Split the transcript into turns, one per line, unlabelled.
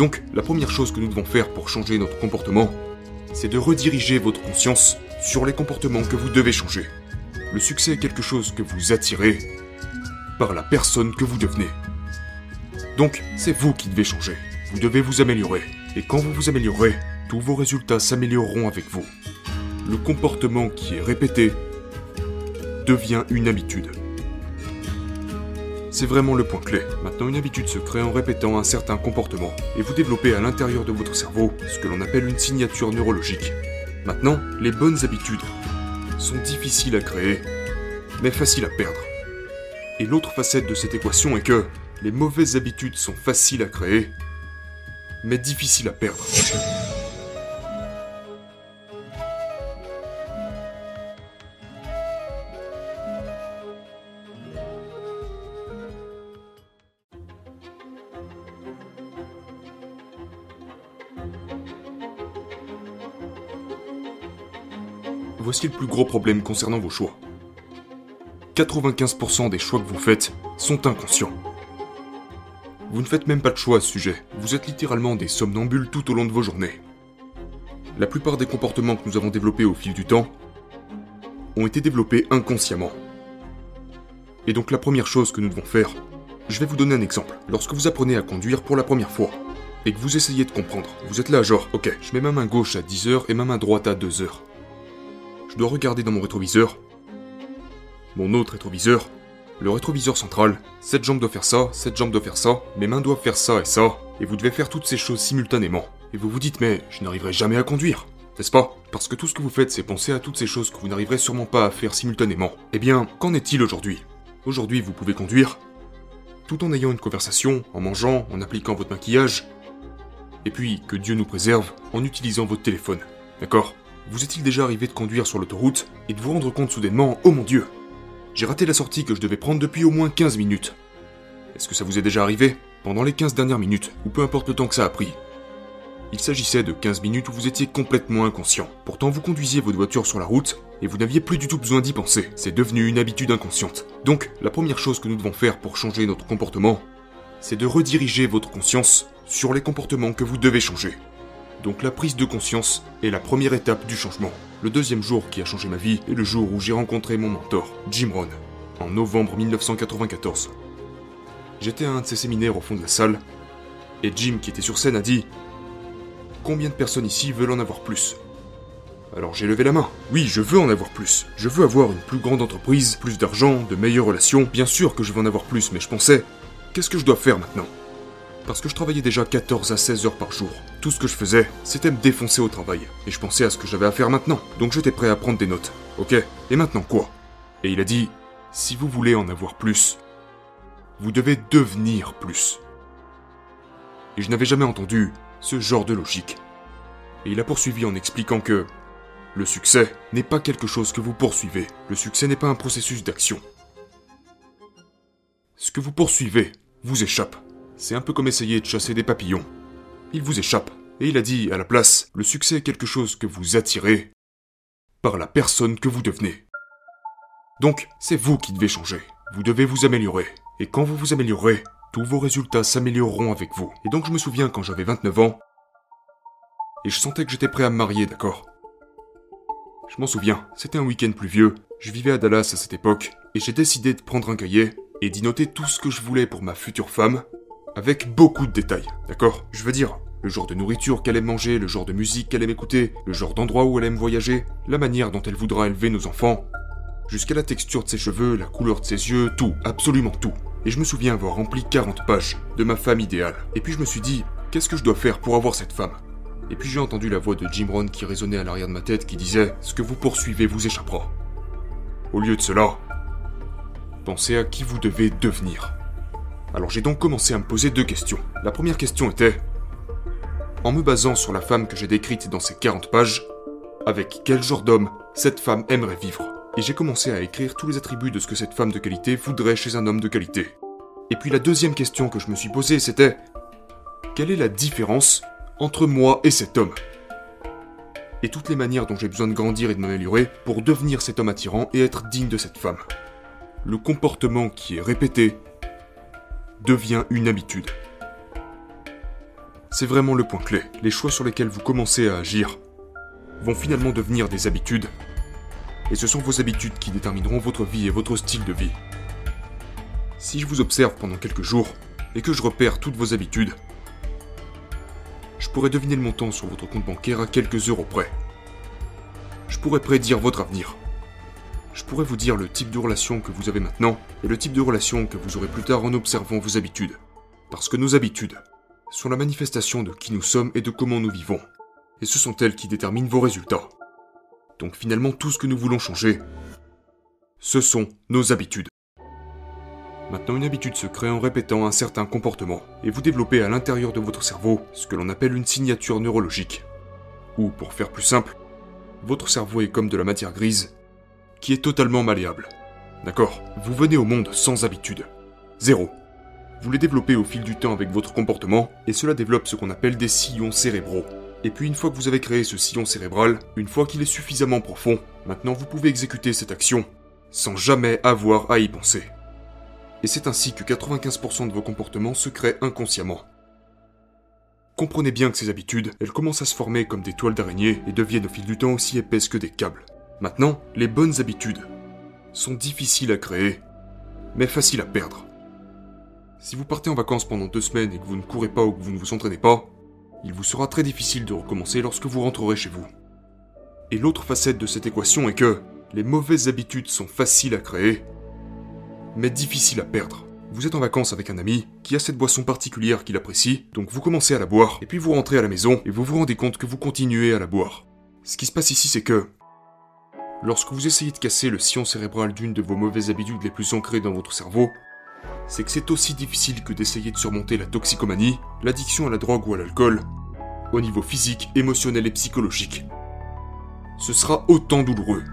Donc, la première chose que nous devons faire pour changer notre comportement, c'est de rediriger votre conscience sur les comportements que vous devez changer. Le succès est quelque chose que vous attirez par la personne que vous devenez. Donc, c'est vous qui devez changer. Vous devez vous améliorer. Et quand vous vous améliorez, tous vos résultats s'amélioreront avec vous. Le comportement qui est répété devient une habitude. C'est vraiment le point clé. Maintenant, une habitude se crée en répétant un certain comportement, et vous développez à l'intérieur de votre cerveau ce que l'on appelle une signature neurologique. Maintenant, les bonnes habitudes sont difficiles à créer, mais faciles à perdre. Et l'autre facette de cette équation est que les mauvaises habitudes sont faciles à créer, mais difficiles à perdre. Voici le plus gros problème concernant vos choix. 95% des choix que vous faites sont inconscients. Vous ne faites même pas de choix à ce sujet, vous êtes littéralement des somnambules tout au long de vos journées. La plupart des comportements que nous avons développés au fil du temps ont été développés inconsciemment. Et donc la première chose que nous devons faire, je vais vous donner un exemple. Lorsque vous apprenez à conduire pour la première fois, et que vous essayez de comprendre, vous êtes là genre, ok, je mets ma main gauche à 10h et ma main droite à 2h. Je dois regarder dans mon rétroviseur, mon autre rétroviseur, le rétroviseur central, cette jambe doit faire ça, cette jambe doit faire ça, mes mains doivent faire ça et ça, et vous devez faire toutes ces choses simultanément. Et vous vous dites mais je n'arriverai jamais à conduire, n'est-ce pas? Parce que tout ce que vous faites c'est penser à toutes ces choses que vous n'arriverez sûrement pas à faire simultanément. Eh bien, qu'en est-il aujourd'hui? Aujourd'hui vous pouvez conduire, tout en ayant une conversation, en mangeant, en appliquant votre maquillage, et puis que Dieu nous préserve en utilisant votre téléphone. D'accord? Vous est-il déjà arrivé de conduire sur l'autoroute et de vous rendre compte soudainement, oh mon Dieu, j'ai raté la sortie que je devais prendre depuis au moins 15 minutes. Est-ce que ça vous est déjà arrivé Pendant les 15 dernières minutes, ou peu importe le temps que ça a pris? Il s'agissait de 15 minutes où vous étiez complètement inconscient. Pourtant, vous conduisiez votre voiture sur la route et vous n'aviez plus du tout besoin d'y penser. C'est devenu une habitude inconsciente. Donc, la première chose que nous devons faire pour changer notre comportement, c'est de rediriger votre conscience sur les comportements que vous devez changer. Donc la prise de conscience est la première étape du changement. Le deuxième jour qui a changé ma vie est le jour où j'ai rencontré mon mentor, Jim Rohn, en novembre 1994. J'étais à un de ses séminaires au fond de la salle, et Jim, qui était sur scène, a dit Combien de personnes ici veulent en avoir plus? Alors j'ai levé la main. Oui, je veux en avoir plus. Je veux avoir une plus grande entreprise, plus d'argent, de meilleures relations. Bien sûr que je veux en avoir plus, mais je pensais, qu'est-ce que je dois faire maintenant? Parce que je travaillais déjà 14 à 16 heures par jour. Tout ce que je faisais, c'était me défoncer au travail. Et je pensais à ce que j'avais à faire maintenant. Donc j'étais prêt à prendre des notes. Ok Et maintenant quoi? Et il a dit, si vous voulez en avoir plus, vous devez devenir plus. Et je n'avais jamais entendu ce genre de logique. Et il a poursuivi en expliquant que le succès n'est pas quelque chose que vous poursuivez. Le succès n'est pas un processus d'action. Ce que vous poursuivez vous échappe. C'est un peu comme essayer de chasser des papillons. Il vous échappe, et il a dit à la place, le succès est quelque chose que vous attirez par la personne que vous devenez. Donc, c'est vous qui devez changer. Vous devez vous améliorer. Et quand vous vous améliorez, tous vos résultats s'amélioreront avec vous. Et donc je me souviens quand j'avais 29 ans, et je sentais que j'étais prêt à me marier, d'accord? Je m'en souviens, c'était un week-end pluvieux, je vivais à Dallas à cette époque, et j'ai décidé de prendre un cahier et d'y noter tout ce que je voulais pour ma future femme, avec beaucoup de détails, d'accord? Je veux dire, le genre de nourriture qu'elle aime manger, le genre de musique qu'elle aime écouter, le genre d'endroit où elle aime voyager, la manière dont elle voudra élever nos enfants, jusqu'à la texture de ses cheveux, la couleur de ses yeux, tout, absolument tout. Et je me souviens avoir rempli 40 pages de ma femme idéale. Et puis je me suis dit, qu'est-ce que je dois faire pour avoir cette femme? Et puis j'ai entendu la voix de Jim Rohn qui résonnait à l'arrière de ma tête qui disait, ce que vous poursuivez vous échappera. Au lieu de cela, pensez à qui vous devez devenir. Alors j'ai donc commencé à me poser deux questions. La première question était, en me basant sur la femme que j'ai décrite dans ces 40 pages, avec quel genre d'homme cette femme aimerait vivre? Et j'ai commencé à écrire tous les attributs de ce que cette femme de qualité voudrait chez un homme de qualité. Et puis la deuxième question que je me suis posée, c'était, quelle est la différence entre moi et cet homme? Et toutes les manières dont j'ai besoin de grandir et de m'améliorer pour devenir cet homme attirant et être digne de cette femme. Le comportement qui est répété devient une habitude. c'est vraiment le point clé. Les choix sur lesquels vous commencez à agir vont finalement devenir des habitudes. Et ce sont vos habitudes qui détermineront votre vie et votre style de vie. Si je vous observe pendant quelques jours et que je repère toutes vos habitudes, je pourrais deviner le montant sur votre compte bancaire à quelques euros près. Je pourrais prédire votre avenir. Je pourrais vous dire le type de relation que vous avez maintenant et le type de relation que vous aurez plus tard en observant vos habitudes. Parce que nos habitudes sont la manifestation de qui nous sommes et de comment nous vivons. Et ce sont elles qui déterminent vos résultats. Donc finalement, tout ce que nous voulons changer, ce sont nos habitudes. Maintenant, une habitude se crée en répétant un certain comportement, et vous développez à l'intérieur de votre cerveau ce que l'on appelle une signature neurologique. Ou, pour faire plus simple, votre cerveau est comme de la matière grise, qui est totalement malléable. D'accord Vous venez au monde sans habitude. Zéro. Vous les développez au fil du temps avec votre comportement, et cela développe ce qu'on appelle des sillons cérébraux. Et puis une fois que vous avez créé ce sillon cérébral, une fois qu'il est suffisamment profond, maintenant vous pouvez exécuter cette action sans jamais avoir à y penser et c'est ainsi que 95% de vos comportements se créent inconsciemment. Comprenez bien que ces habitudes, elles commencent à se former comme des toiles d'araignée et deviennent au fil du temps aussi épaisses que des câbles. Maintenant, les bonnes habitudes sont difficiles à créer, mais faciles à perdre. Si vous partez en vacances pendant deux semaines et que vous ne courez pas ou que vous ne vous entraînez pas, il vous sera très difficile de recommencer lorsque vous rentrerez chez vous. Et l'autre facette de cette équation est que les mauvaises habitudes sont faciles à créer, mais difficile à perdre. Vous êtes en vacances avec un ami qui a cette boisson particulière qu'il apprécie, donc vous commencez à la boire, et puis vous rentrez à la maison et vous vous rendez compte que vous continuez à la boire. Ce qui se passe ici, c'est que lorsque vous essayez de casser le sillon cérébral d'une de vos mauvaises habitudes les plus ancrées dans votre cerveau, c'est que c'est aussi difficile que d'essayer de surmonter la toxicomanie, l'addiction à la drogue ou à l'alcool, au niveau physique, émotionnel et psychologique. Ce sera autant douloureux,